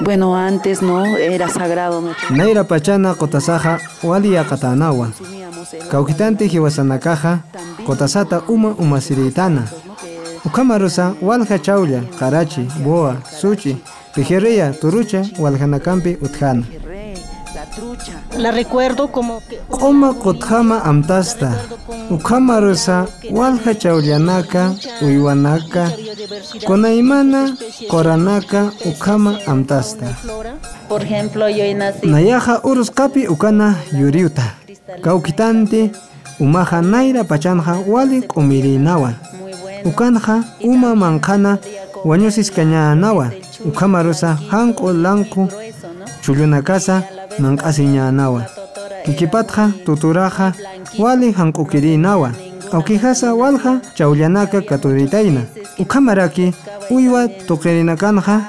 Bueno, antes no era sagrado. Naira pachana kotasaja wali yakatanawa. Kaukitante hiwasanakaja kotasata uma umasiritana. Ukamarusa walja chaulla, karachi, boa, suchi, pijerria, turucha, waljanakampi utjana. La recuerdo como que... Oma kotjama amtasta. Ukamarusa walja chaullanaka, uywanaka, konaimana, koranaka, ukama amtasta. Por ejemplo, yo nací... Nayaja uruskapi ukana yuriuta. Kaukitante, umaja naira pachanja wali kumirinawa. Ukanja uma mankana wañusis kañanawa. Ukamarusa hanko lanku chullunakasa nank'asiñanawa. Kikipatja tuturaja wali hank'ukirinawa. Aukijasa walja chaullanaka katuritaina. Ukamaraki uywa tuqirinakanja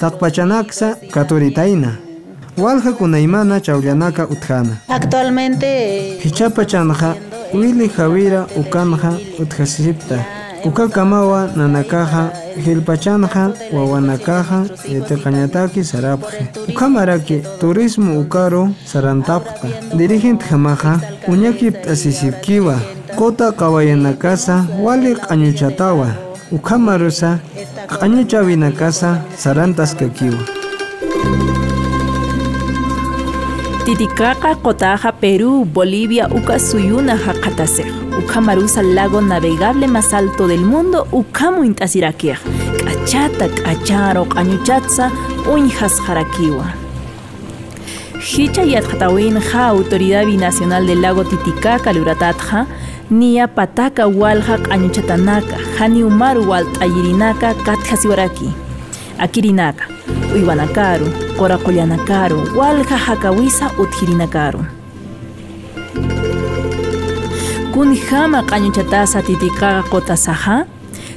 taqpachanaksa katuritaina. Walja kunaimana chaullanaka utjana. Actualmente... Hichapa chanja wili jawira ukanja utjasipta. Ukakamawa nanakaja hilpachanja wawanakaja yataqañataki sarapje. Ukamaraki turismo ukaro sarantapqa. Dirigente jamaja uñaki p'asisipkiwa. Kota kawayanakasa wali q'añuchatawa. Ukamarusa q'añuchawinakasa sarantaskakiwa. Titicaca, Cotaja, Perú, Bolivia, Uca Suyuna, Jacatase, Ucamarusa, lago navegable más alto del mundo, Ucamu Intasiraquia, Cachata, Cacharo, Cañuchatza, Unjas Jaraquiwa. Hicha Yatjatawin, Ja, Autoridad Binacional del Lago Titicaca, Luratatja, Nia Pataka, Walja, Cañuchatanaka, Hani Umaru, Walt Ayirinaka, Katjasiwaraki, Akirinaka. Uywanakaru, Qoraqullanakaru, Walja Hakawisa Utjirinakaru. Kunijama qañuchatasa titiqaqa qotasaja,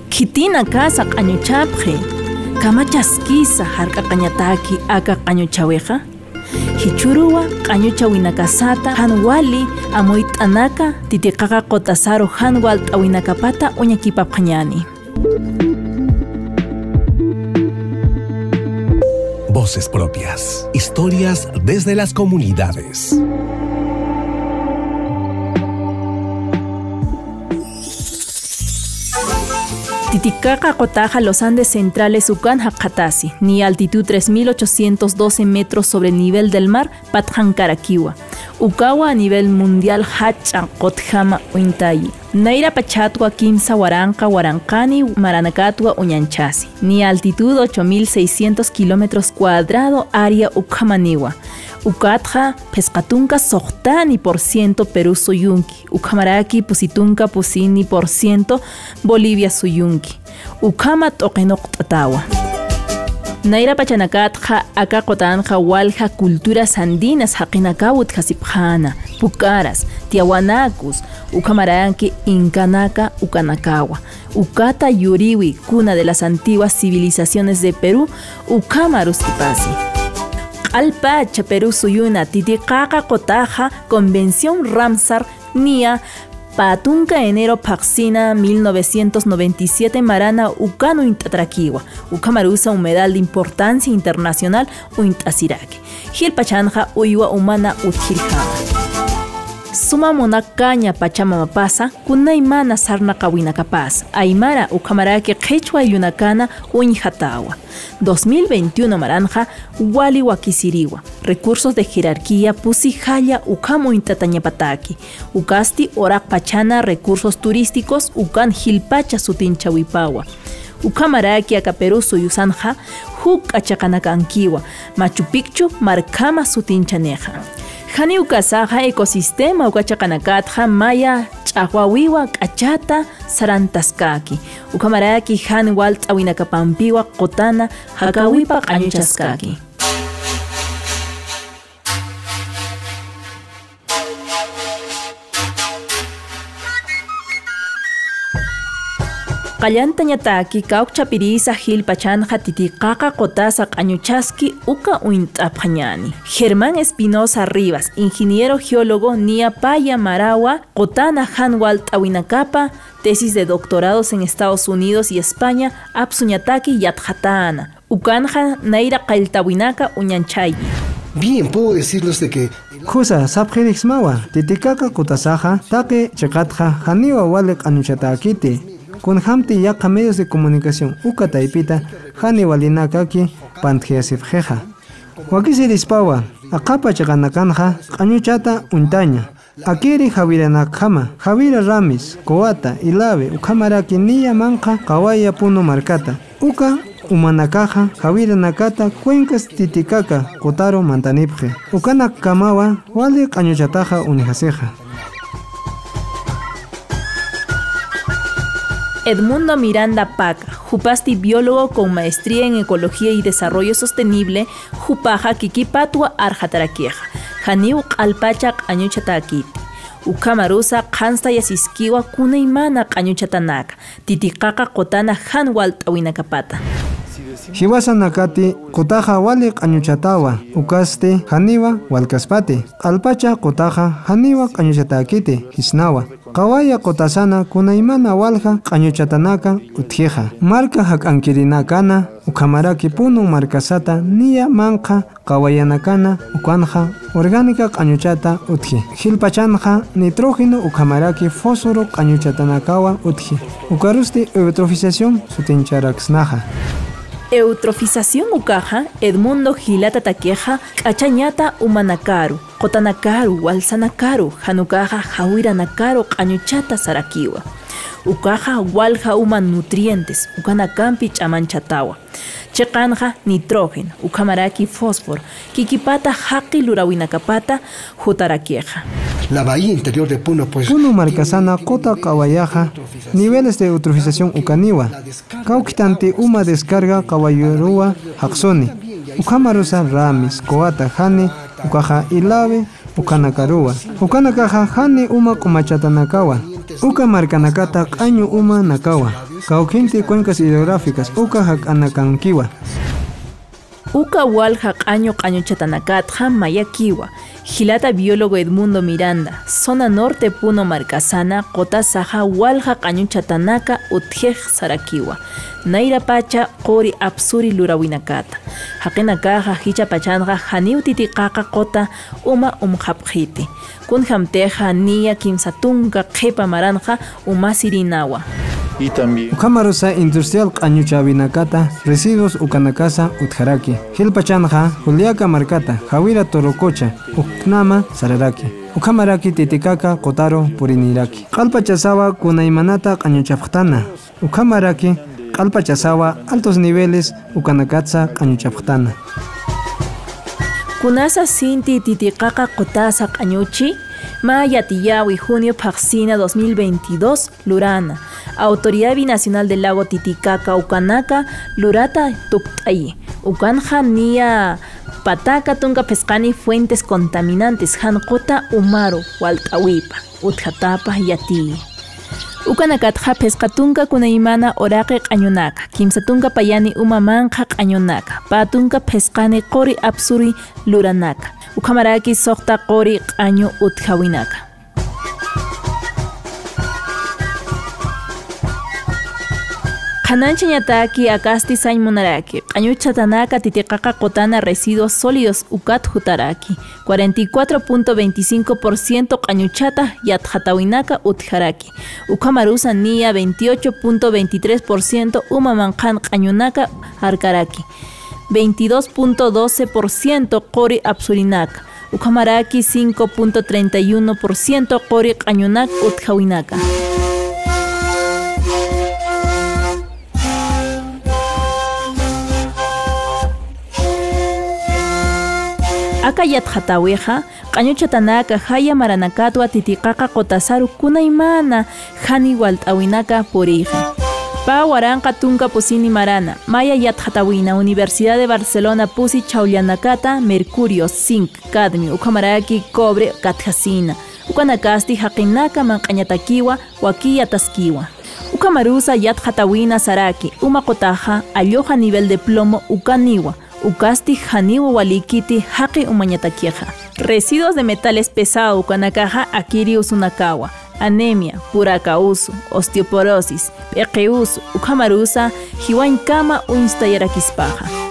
Kitina kasa qañuchapje, Kamachaskisa hark'aqañataki aka qañuchaweqa, Hichuruwa qañucha winakasata hanwali amuyt'anaka titiqaqa qotasaru hanwal t'awinakapata uñakipapqañani. Voces propias. Historias desde las comunidades. Titicaca Cotaja, los Andes centrales, Ucán, Hakatasi, ni altitud 3.812 metros sobre el nivel del mar, Patjan Caraquiwa. Ukawa a nivel mundial, Hachan, Kotjama, Uintayi. Naira Pachatwa, Kimsa, Huaranca, Huarancani, Maranacatwa, Uñanchasi. Ni altitud 8.600 kilómetros cuadrado, área Ucamaniwa. Ukatja, Pescatunca, Sohtani por ciento, Perú Suyunki. Ucamaraki, Pusitunca, Pusini por ciento, Bolivia Suyunki. Ukama Tokenok Tatawa. Naira Pachanakatja, Akakotanja, Walja, Culturas Andinas, Hakinakawut, Jasipjana, Pucaras, Tiahuanacus, Ucamaranki, Incanaka, Ucanakawa, Ucata Yuriwi, cuna de las antiguas civilizaciones de Perú, Ucamarus Tipasi. Alpacha Perú Suyuna, Titicaca Cotaja, Convención Ramsar, Nia, Patunca enero Paxina 1997 Marana Ucano Intatraquiwa. Ucamarusa humedal de importancia internacional Uintasirake Gilpachanja Uywa Humana Utjirjama Suma monakaña pachamamapasa kunaymana sarna kawinakapas aymara ukamaraki qhichwa yunakana uñjatawa 2021 maranja wali wakisiriwa. Recursos de jerarquía pusijalla ukamu intatañapataki. Ukasti orak pachana recursos turísticos ukan hilpacha sutinchawipawa. Ukamaraki akaperu suyusanja huk achakanakankiwa. Machu picchu markama sutinchaneja Hani ukasaja ecosistema ukachaqanakatja maya ch'aqwawiwa k'achata sarantaskaki. Ukamaraki han wal t'awinakapampiwa qotana hakawipa q'añuchaskaki qallantañataki kawqchapirisa hillpachanja titiqaqa qotasa q'añuchaski uka uint'apqañani Germán Espinosa Rivas ingeniero geólogo nia paya marawa qotana hanwal t'awinakapa tesis de doctorados en Estados Unidos y España apsuñataki yatjatana Ukanja naira qailtawinaka uñanchay. Bien, puedo decirles de que Jusa sapjerix mawa, titikaka kutasaja, take chekatja, janiwa wale anuchatakiti. Kun hamti yaqa medios de comunicación uka taipita, hani walinakaki pantjiasifjeja. Wakisi dispawa, aqapa chaqanakanja, qañuchata untaña. Akiri Javiranakama, Javira Ramis, Coata, Ilave, Ukamaraki Niya Manja, Kawaya Puno Marcata, Uka, Umanakaja, Javira Nakata, Cuencas Titicaka, Kotaro Mantanipje, Ukana Kamawa, Wale Cañuchataja Unijaseja. Edmundo Miranda Paca, Jupasti biólogo con maestría en Ecología y Desarrollo Sostenible, Jupaja Kikipatua Arjataraqueja, Janiu Alpachak Añuchatakiti. Ukamarusa Kansta Yasiskiwa Kunaimana Añuchatanaka, Titikaka Kotana Hanwal Tawinakapata. Hiwasa Nakati, Kotaja Wale Cañuchatawa, Ukaste, Haniwa, Walkaspati, Alpacha Kotaja, Haniwa Cañuchatakiti, Hisnawa. Kawaya kotasana kunaimana walja qañuchatanaka utjeja. Marca hak'ankirinakana ukamaraki punun markasata niya manqa kawayanakana ukanja orgánica qañuchata utji. Hilpachanja nitrógeno ukamaraki fósforo qañuchatanakawa utji. Ukarusti eutrofización sutincharaksnaja. Eutrofización ukaja, Edmundo Gilata Taqueja, Cachañata Umanakaru, Kotanakaru, Walsanakaru, Hanukaja, Jahuiranakaru, Cañuchata Sarakiwa. Ukaja walja uman nutrientes, ukanakampi chamanchatawa. Chekanja nitrógeno, ukamaraki fósforo, kikipata haki lurawinakapata, jutaraqueja. La bahía interior de Puno, pues Puno marcasana kota kawayaja, niveles de eutrofización ukaniwa. Kaukitanti uma descarga kawayurua haksoni. Ukamarusa ramis, koata hani, ukaja ilave, ukanakaruwa. Ukanakaja hani uma kumachatanakawa. Uka marcanacata año uma nakawa. Kaukinti cuencas hidrográficas, uka hakanakankiwa. Uka walja qaño qaño chatanakatja mayakiwa. Gilata biólogo Edmundo Miranda, zona norte Puno Marcasana, Kota Saja, Walja Qaño Chatanaka, Utjej Sarakiwa. Naira Pacha, Qori Apsuri Lurawinakata. Haqina Kaja, Hicha Pachanja, Haniu Titiqaqa Kota, Uma Umhapjiti. Kun Hamteja, Nia Kimsatunga, Kepa Maranja, Uma Sirinawa. Y también Ukamarusa industrial Qañuchabinakata, residuos Ukanakasa, Utjaraki. Hilpachanja, Juliaca Marcata, Jawira Torococha, Uknama, Sararaki. Ukamaraki Titikaka, Kotaro, Puriniraki. Kalpachasawa, Kunaimanata, Qañuchaphtana. Ukamaraki, Kalpachasawa, altos niveles, Ukanakatsa, Qañuchaphtana. Kunasa Sinti Titiqaqa Qotasa Qañuchi, Maya Tiyawi, junio Paxina 2022, Lurana. Autoridad Binacional del Lago Titicaca, Ucanaca, Lurata, Tuctay. Ucanja, Nia, Pataca, Tunga, Pescani, fuentes contaminantes, Hankota, Umaru, Waltawipa, Utjatapa, Yati. Ukanakatja pescatunka kunaimana oraqe q'añunaka kimsatunka payani uma manqa q'añunaka patunka pesqani qori apsuri luranaka ukhamaraki soqta qori q'añu utjawinaka Kanancha ñataki akasti sañ munaraki, q'añuchatanaka titiqaqa qutana residuos sólidos ukat hutaraki, 44.25% q'añuchata yatjatawinaka utjaraki, ukamarusa niya 28.23% uma manqan q'añunaka arkaraki, 22.12% qori apsurinaka, ukamaraki 5.31% qori q'añunak utjawinaka. Akayat hataweja, qañuchatanaka haya maranakatwa titiqaqa qotasaru kunaymana hani walt'awinaka purija. Pa waranqa tunka pusini marana, maya yat hatawina, Universidad de Barcelona pusi chaullanakata, mercurio, zinc, cadmio, ukamaraki, cobre, katjasina, ukanakasti haqinaka manqañatakiwa, wakiya taskiwa. Ukamarusa yat hatawina saraki, uma qotaja, alloja nivel de plomo, ukaniwa, Ukasti Haniwa Walikiti Haki Umañataquieja. Residuos de metales pesados Ukanakaja Akiri Usunakawa. Anemia, puracausu, osteoporosis, pequeusu, ukamarusa, hiwankama uinstayarakispaja.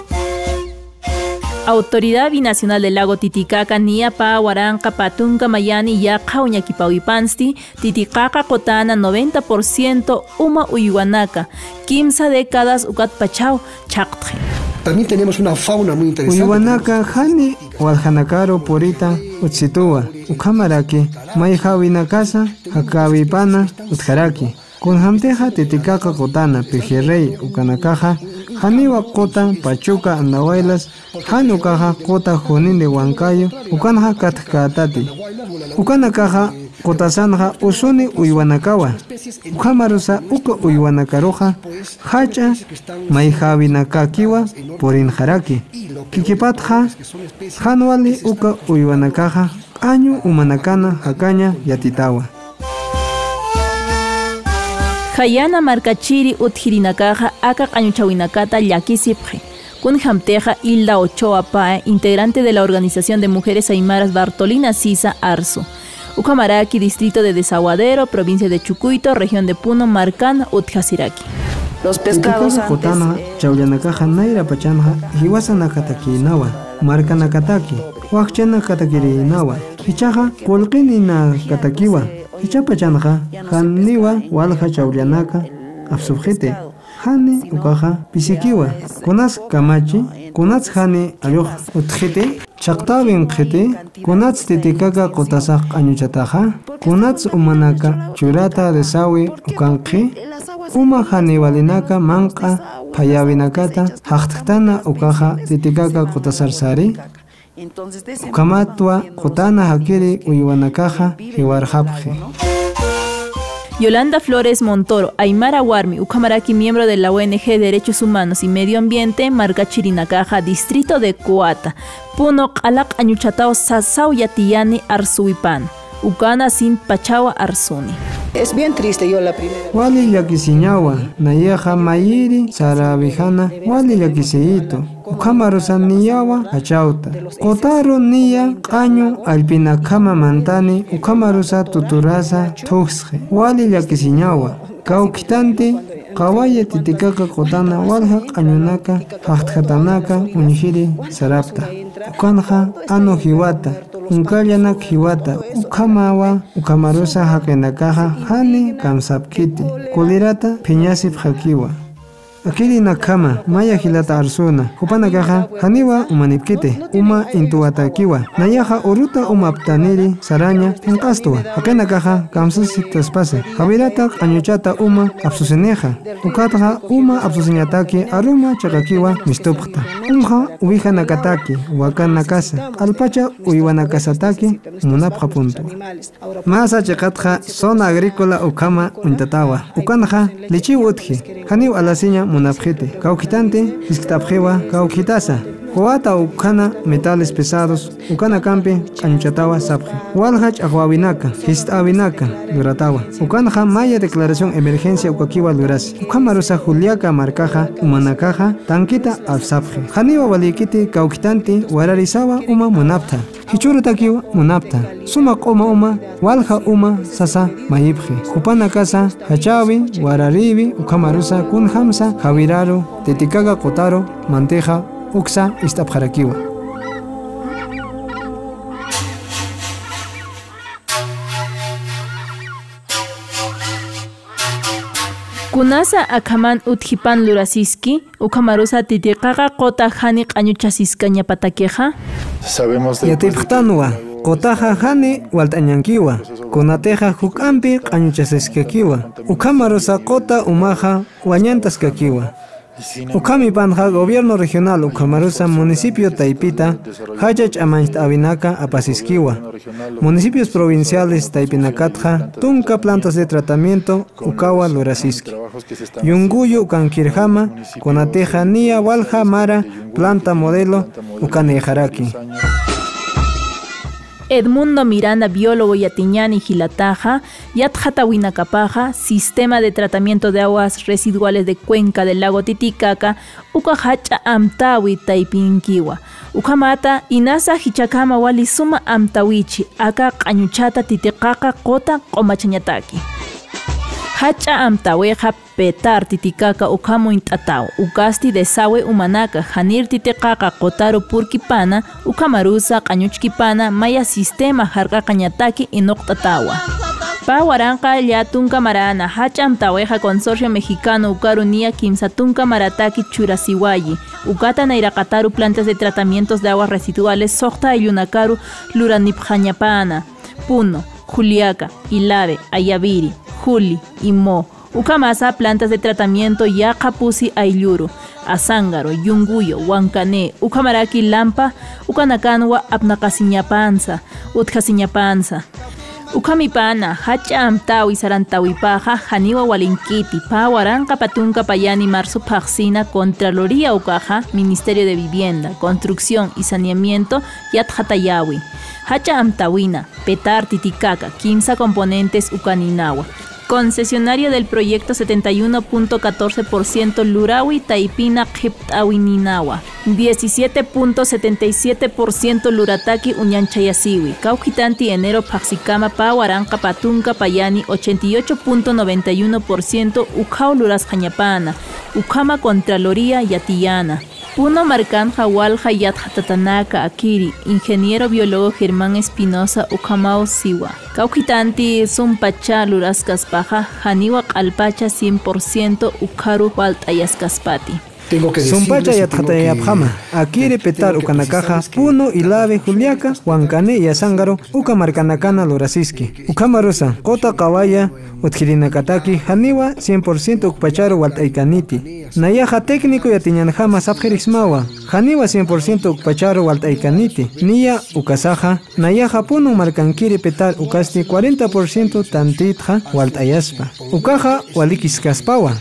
Autoridad Binacional del Lago Titicaca niapa waranqa patunka mayani yaqa uñakipawipansti Titicaca kotana 90% uma uywanaka kimsa décadas ukat pachau chaqtqi. También tenemos una fauna muy interesante. Uywanaka hani walhanakaro purita utsituwa ukhamaraki mayhawinakasa hakawipana utharaki kunhamteja Titicaca kotana pijirrey ukanakaja Haniwa kota pachuca anawailas hanu kaja kota junin de huancayo ukanaja katkatati ukana kaja kotasanja usuni uywanakawa ukamarusa uka uywanakaroja hacha mayjawinakakiwa porinjaraki kikipatja hanwali uka uywanakaja año umanakana hakaña yatitawa Hayana markachiri utjirinakaja aka qañuchawinakata llakisipje. Kun hamteja Hilda Ochoa Pae, integrante de la Organización de Mujeres Aymaras Bartolina Sisa Arzu. Ucamaraki, distrito de Desaguadero, provincia de Chucuito, región de Puno, Marcán, Utjasiraki. Los pescados Titicaca antes, kotana eh, chawllanakaja nayra pachanja hiwasanakatakinawa markanakataki wakchanakatakirinawa hichaja qullqinina katakiwa hichapachanja hanniwa walja chawllanaka absubjete hani ukaja pisikiwa kunas kamachi kunats hani ayuj utjete Llaqtapin qhiti, kunats titikaqa qutasaq añuchataqa, kunats umanaka churata desawi ukanqi, uma haniwalinaka manqa phayavinakata haqtiqtana ukaqa titikaqa qutasarsari, ukamatwa qutana hakiri uyuwanakaqa hiwarhapqi. Yolanda Flores Montoro, Aymara Warmi, Ucamaraki, miembro de la ONG Derechos Humanos y Medio Ambiente, Marca Chirinacaja, distrito de Coata, Puno, Alak Añuchatao, Sasau Yatiani, Arzuipan, Ucana Sin Pachawa Arzuni. Es bien triste yo la primera. wali llakisiñawa nayeja mayiri sarabijana wali llakisiito ukamarusa niyawa achauta qutaru niya q'añu alpinakama mantani ukamarusa tuturasa tuksqi wali llakisiñawa kawkitanti qawaya titikaka qutana walja q'añunaka haqtqatanaka unjiri sarapta ukanqa anu hiwata Unkallana kiwata ukamawa ukamarusa hakenakaja hani kamsapkiti. Kulirata piñasip hakiwa akiri nakhama maya hilata arsuna hupanakaja haniwa umanipkite. Uma intuwatakiwa nayaja uruta umaptaniri saraña inqastuwa hakena kaja kamsusip taspasa javirata q'añuchata uma absusineja ukataja uma absusiñataki aruma chakakiwa mistupqta umja uwija nakataki waka nakasa. Alpacha uywanakasataki munapqa puntu. Masa chakatja zona agrícola ukama untatawa. Ukanja lichiw utji haniwa alasiña munapqiti kawkitante hisk'tapqiwa kawkitasa Coata ukana metales pesados, ukana campi, cañuchatawa sapje. Walhach ahuawinaka, histawinaka, duratawa. Ukanaja maya declaración emergencia ukakiwa durasi. Ukamarusa juliaka marcaja, umanakaja, tanquita al sapje. Haniwa walikiti kaukitanti, wararisawa uma munapta. Hichurutakiwa munapta. Suma uma uma, walha uma, sasa mayipje. Kupana casa, hachawi, wararibi, ukamarusa kun hamsa, javiraru, tetikaga kotaro, manteja, uksa istapjarakiwa. Kunasa akaman utjipan lurasiski, ukamarusa titiqaqa qota hani q'añuchasisqa ñapatakeja. Sabemos del Yatipqtanuwa, qotaja hani walt'añankiwa, kunateja huk'anpi q'añuchasisqakiwa, ukamarusa qota umaja wañantaskakiwa. Ukami panja gobierno regional Ukamarusa municipio Taipita Hachach Amanchtawinaka Apasiskiwa municipios provinciales Taipinakatja Tunca plantas de tratamiento Ukawa Lurasiski Yunguyo Ukankirjama Konateja Nia Walja Mara planta modelo Ukanejaraki Edmundo Miranda, biólogo yatiñani Gilataja, Yatjatawinakapaja, Sistema de Tratamiento de Aguas Residuales de Cuenca del Lago Titicaca, Ukahacha Amtawi Taipinkiwa, Ukamata, Inasa Hichakama Wali Suma Amtawichi, Aka Qañuchata Titicaca Kota Qomachañataki. Hacha amtaweja petar titikaka ukamuin t'ataw ukasti desawe umanaka hanir titiqaqa qotaro purkipana ukamarusa q'añuchkipana maya sistema harqaqa ñataki inuq t'atawa pa waranqa llatunka marana hach'amtaweja consorcio mexicano ukaru nia kimsa tunka marataki churasiwayi ukata nairaqataru plantas de tratamientos de aguas residuales soqta ayunakaru luranipqañapana puno juliaca ilave ayaviri juli imo ukamasa plantas de tratamiento yaqapusi aylluru azángaro yunguyo huancané ukamaraki lampa ukanakanwa apnaqasiñapansa utqasiñapansa ukamipana hach'amtawi sarantawipaqa haniwa walinkiti pa waranqa patunka payani marzo paxina contraloría ukaja ministerio de vivienda construcción y saneamiento yatjatayawi hach'amtawina petar titicaca kimsa componentes ukaninawa Concesionario del proyecto 71.14% Lurawi Taipina Ninawa 17.77% Lurataki Uñanchayasiwi. Caujitanti enero Paxicama Pa Waranca Patunca Payani 88.91% Ukau Luras Jañapana. Ukama Contraloría Yatiyana. Puno Marcanja Walja Yatjatatanaka Akiri, ingeniero biólogo Germán Espinosa Ukamao Siwa. Caujitanti Sumpacha Luraskaspanja, Haniwa Alpacha 100% Ukaru Waltayaskaspati. Tengo que Sumpacha yatjatayapjama, akiri petar ukanakaja, puno ilave juliaca, huancane y azángaro, ukamarkanakana lorasiski. Ukamarusa, kota kawaya, utjirinakataki, haniwa 100% ukpacharo waltaikaniti. Nayaja técnico yatiñanjama sapjerismawa, haniwa 100% ukpacharo waltaikaniti. Niya ukasaja, nayaja puno markankiri petar ukasti 40% tantitja waltayaspa. Ukaja walikiskaspawa.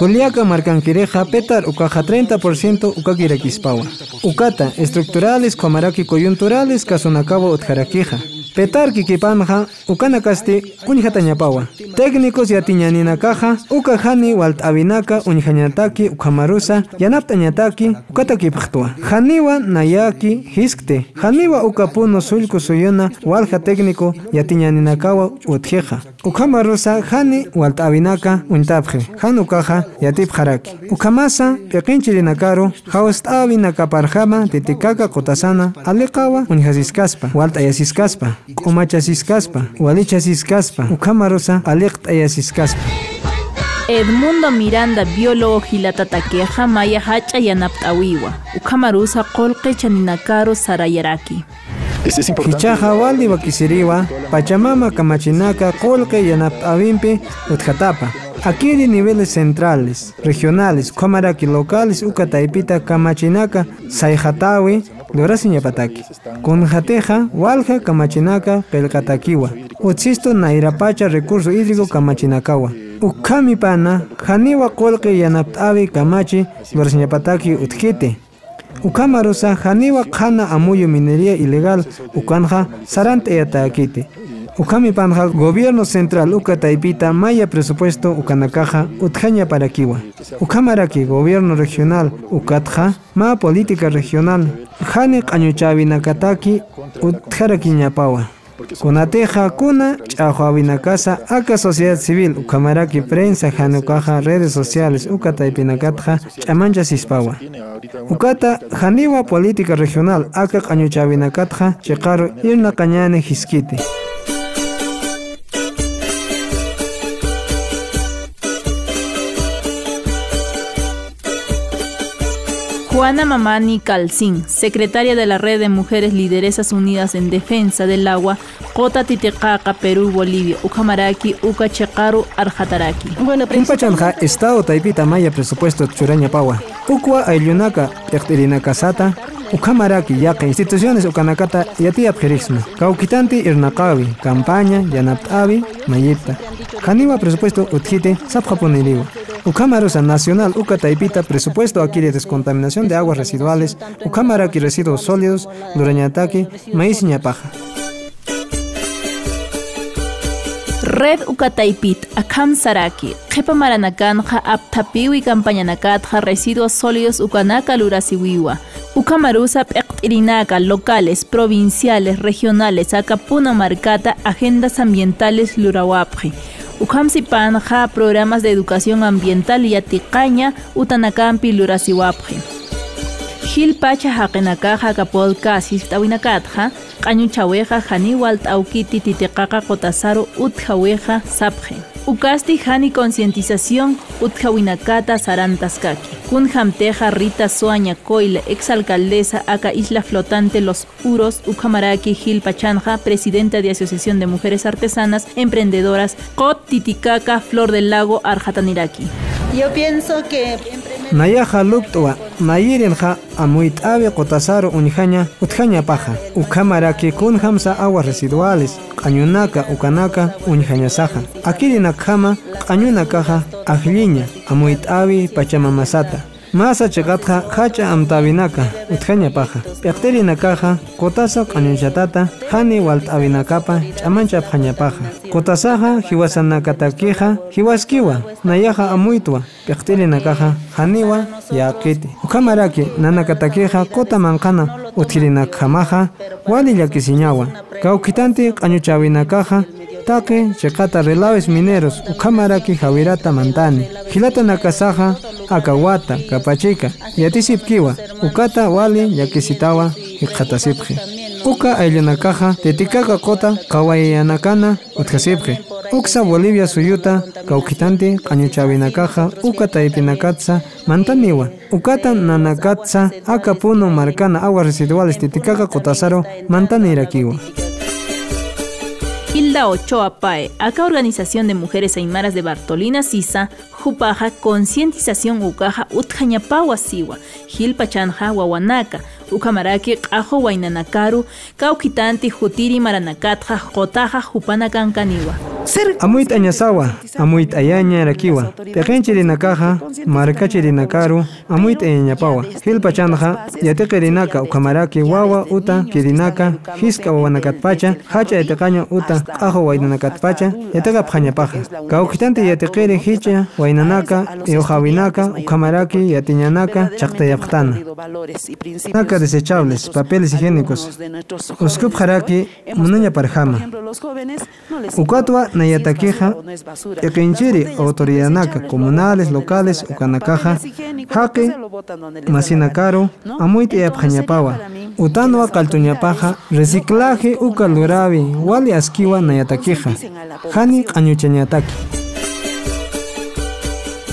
Juliaca markankireja petar ukaja 30% ukakirakispawa. Ukata, estructurales, comaraki coyunturales, kasunakawa utjarakija. Petar kikipanja, ukanakasti, unjatañapawa. Técnicos yatiñaninakaja, ukajani waltavinaka, unjañataki, ukamarusa, yanaptañataki, ukatakipajtua. Janiwa nayaki, hiskte. Janiwa ukapuno sulku suyuna, walja técnico, yatiñaninakawa, utjeja. Ukamarusa, jani waltavinaka, untapje. Hanukaja, yatipjaraki. Ukamasa, peqinchirinakaru, haustavinakaparjama, titikaka kotasana, alekawa, unjasiskaspa, waltayasiskaspa, umachasiskaspa, walichasiskaspa, ukamarusa, aliqtayasiskaspa. Edmundo Miranda, biólogo Gilatataqueja, Maya Hacha Yanaptawiwa, Ukamarusa Kolke Sarayaraki. Kichaja wali wakisiriwa, Pachamama kamachinaka, kolke yanaptawimpi, utjatapa. Aquí niveles centrales, regionales, comaraki locales, ukataipita kamachinaka, saijatawi, lorasiñapataki. Kunjateja, walja kamachinaka, pelkatakiwa. Utsisto nairapacha recurso hídrico kamachinakawa. Ukami pana, janiwa kolke yanaptawi kamachi, lorasiñapataki utkite. Ukamarusa janiwa khana amuyo minería ilegal ukanja sarante yatakite. Ukami panja gobierno central ukataipita maya presupuesto ukanakaja utjaña para kiwa. Ukamaraki gobierno regional ukatja ma política regional jani qañuchabinakataki utjarakiñapawa. Kunateja kuna ch'ajuawinakasa aka sociedad civil ukamaraki prensa janukaja redes sociales ukataipinakatja ch'amancha sispawa. Ukata janiwa política regional aka qañuchabinakatja chiqaru irna qañane hiskiti. Juana Mamani Calcín, secretaria de la Red de Mujeres Lideresas Unidas en Defensa del Agua, Cota Titicaca, Perú, Bolivia, Ucamaraki, Ucachecaru, Arjataraki. Bueno, Impachanja, Estado Taipita Maya Presupuesto Churaña Paua. Ukwa Ayunaka, Yachtirinaka Sata, Ukamaraki, Yaka, Instituciones Ukanakata, Yatiap Jerisma. Kaukitanti Irnakawi, Campaña, Yanaptavi, Mayipta. Janiwa Presupuesto Utjite, Sapjaponiriwa. Ukamarusa Nacional Ukataipita Presupuesto aquí de descontaminación de aguas residuales, Ukamaraki Residuos Sólidos, Lurañataki, Maíz Ñapaja. Red Ukataipit, Akam Saraki, Jepa Maranakanja, Aptapiwi, Campañanakatja, Residuos Sólidos Ukanaka, Lurasiwiwa. Ukamarusa, Pektirinaka, locales, provinciales, regionales, Acapuna Marcata, Agendas Ambientales Lurawapje. Ukamsi panja programas de educación ambiental y atiqaña utanakampi lurasiwapje. Gil pacha haqinakaja kapodcasis tawinakatja, qañu chaweja janiwal tawkiti titiqaqa qotasaru utjaweja sapje. Ukasti hani concientización utjawinakata sarantaskaki. Kun hamteja Rita Soaña Coyle, exalcaldesa acá Isla Flotante Los Uros, Ucamaraki Gil Pachanja, presidenta de Asociación de Mujeres Artesanas, Emprendedoras, Kot Titicaca, Flor del Lago, Arjataniraki. Yo pienso que Nayaja luktua, nayirinja amuitabe qotasaro unijaña, utjaña paja, ukamaraki kun hamsa aguas residuales, qañunaka ukanaka unijaña saja. Akirina kama, qañunakaja, ajliña, amuitabi pachamamasata. Masa chakatja hacha amtabinaka, utjaña paja. Piaqtirinakaja, kotasa qañunchatata, hani waltabinakapa, chamancha paja. Kotasaja, hiwasanakatakija, hiwaskiwa, nayaja amuitwa, piaqtirinakaja, haniwa, yaqiti. Ukamaraki, nanakatakija, kota mankana, utjirinakamaja, wali llakisiñawa. Kaukitanti qañuchawinakaja, Take, chekata relaves mineros, ukamaraki jawirata mantani. Hilata nakasaja, akawata, kapachika, yatisipkiwa, ukata wali yakisitawa, hiqatasipje. Uka ayllanakaja, tetikaka kota, kawayanakana, utkasipje. Uksa Bolivia suyuta, kaukitanti, qañuchawinakaja, uka taipinakatsa, mantaniwa. Ukata nanakatsa, akapuno marcana aguas residuales tetikaka kotasaro, mantanirakiwa. Hilda Ochoa Pae, acá Organización de Mujeres Aymaras de Bartolina Sisa, Jupaja, Concientización Ucaja, Utjañapawa Siwa, Gilpachanja, Wawanaka, Ucamaraki, Ajo Wainanakaru, Cauquitanti, Jutiri Maranakatja, Jotaja, Jupanacancaniwa. Amuit añasawa, amuit ayaña rakiwa, peqenchirinakaja, markachirinakaru, amuit ayañapawa, hilpachanja, yateqirinaka ukamaraki wawa uta kirinaka, hiska wawanakatpacha, hacha yateqaña uta ajo wainanakatpacha, yateqa phañapaja. Kaukitante yateqiri hicha, wainanaka, eojawinaka, ukamaraki, yatiñanaka, chaqtayaptana. Naka desechables, papeles higiénicos. Uskup haraki, munaña parjama. Ukatwa nayatakeja, ekinchiri autoridadnaka, comunales, locales, ukanakaja, hake, masinakaru, amuit eapjañapawa. Utanwa kaltuñapaja, reciclaje uka lurabi, wali askiwa nayatakeja, hani qañuchañataki.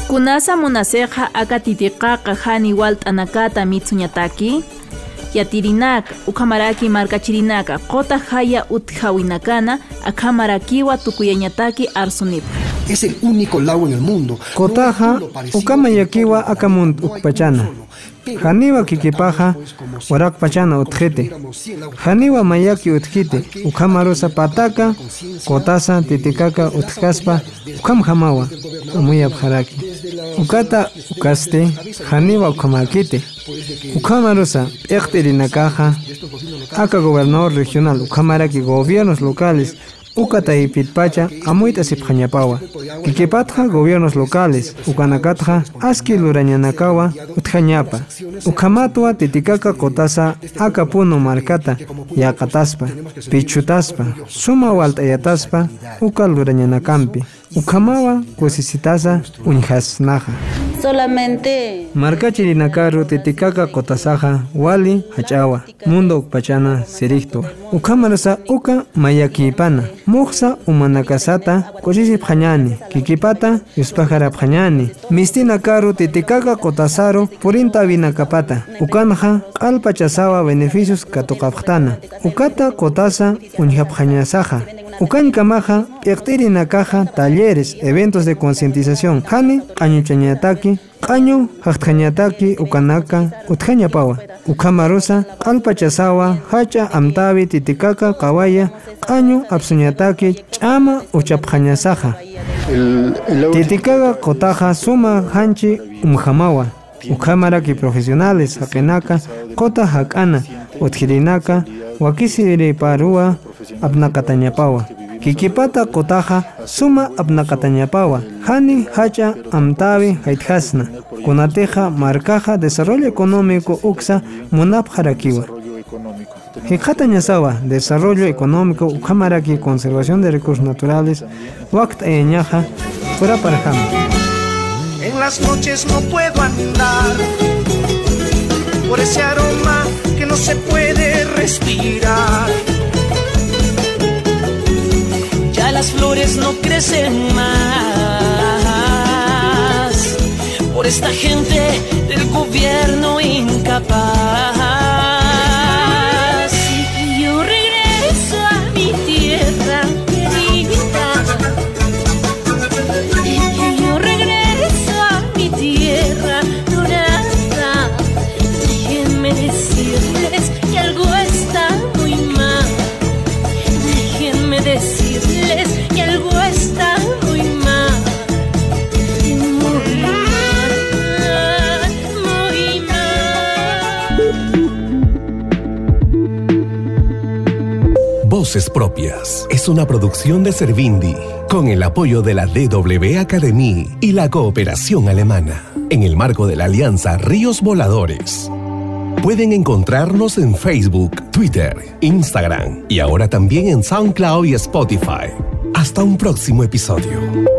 Kunasa munaseja akatitiqaqa hani walt'anakata mitsuñataki, yatirinaka, ukamaraki markachirinaka, qota haya utjawinakana, akamarakiwa tukuyañataki arsunipqa. Es el único lago en el mundo. Kotaja, ukamayakiwa akamunt ukpachana. Haniwa kikipaja, warak pachana utjete. Haniwa mayaki utjite, ukamarusa pataka, kotasa titikaka utkaspa, ukam hamawa, umuyap haraki. Ukata ukaste, haniwa ukamakite. Ukamarusa, ektirinakaja, aka gobernador regional, ukamaraki gobiernos locales, Ukata y Pitpacha, amuita sipjañapawa. Kikipatja gobiernos locales, Ukanakatja, aski lurañanakawa, utjañapa. Ukamatwa titikaka kotasa, akapuno markata, yakataspa, pichutaspa, suma waltayataspa, uka lurañanakampi. Ukamawa kusisitasa unjasnaja. Solamente Markachirinakaru titikaka kotasaja wali hachawa mundo ukpachana sirikto ukamarasa uka mayakipana muqsa umanakasata kuchishi phañani kikipata yuspajara phañani mistina karu titikaka kotasaro purinta vinakapata ukanja q'alpachasawa beneficios katuqapqtana ukata kotasa unjaphañasaja Ukankamaja, nakaja, talleres, eventos de concientización, hani, qañuchañataki, qañu, haqthañataki, ukanaka, uthañapawa, ukamarusa, qalpachasawa, hacha, amtabi, titikaka, kawaya, qañu, apsuñataki, chama, uchaphañasaja. Titikaga, kotaja, suma, hanchi, umhamawa, ukamaraki profesionales, hakenaka, kota hakana, uthirinaka, wakisiri parua, apnakatañapawa. Kikipata kotaja suma apnakatañapawa. Hani hacha amtavi haithasna. Kunateja marcaja desarrollo económico uksa munap harakiwa. Hikata Ñasawa, Desarrollo Económico, Ujamaraki, Conservación de Recursos Naturales, Wakt Eñaja, fuera. En las noches no puedo andar por ese aroma que no se puede respirar. Las flores no crecen más por esta gente del gobierno incapaz. Propias es una producción de Servindi con el apoyo de la DW Academy y la cooperación alemana en el marco de la alianza Ríos Voladores. Pueden encontrarnos en Facebook, Twitter, Instagram y ahora también en SoundCloud y Spotify. Hasta un próximo episodio.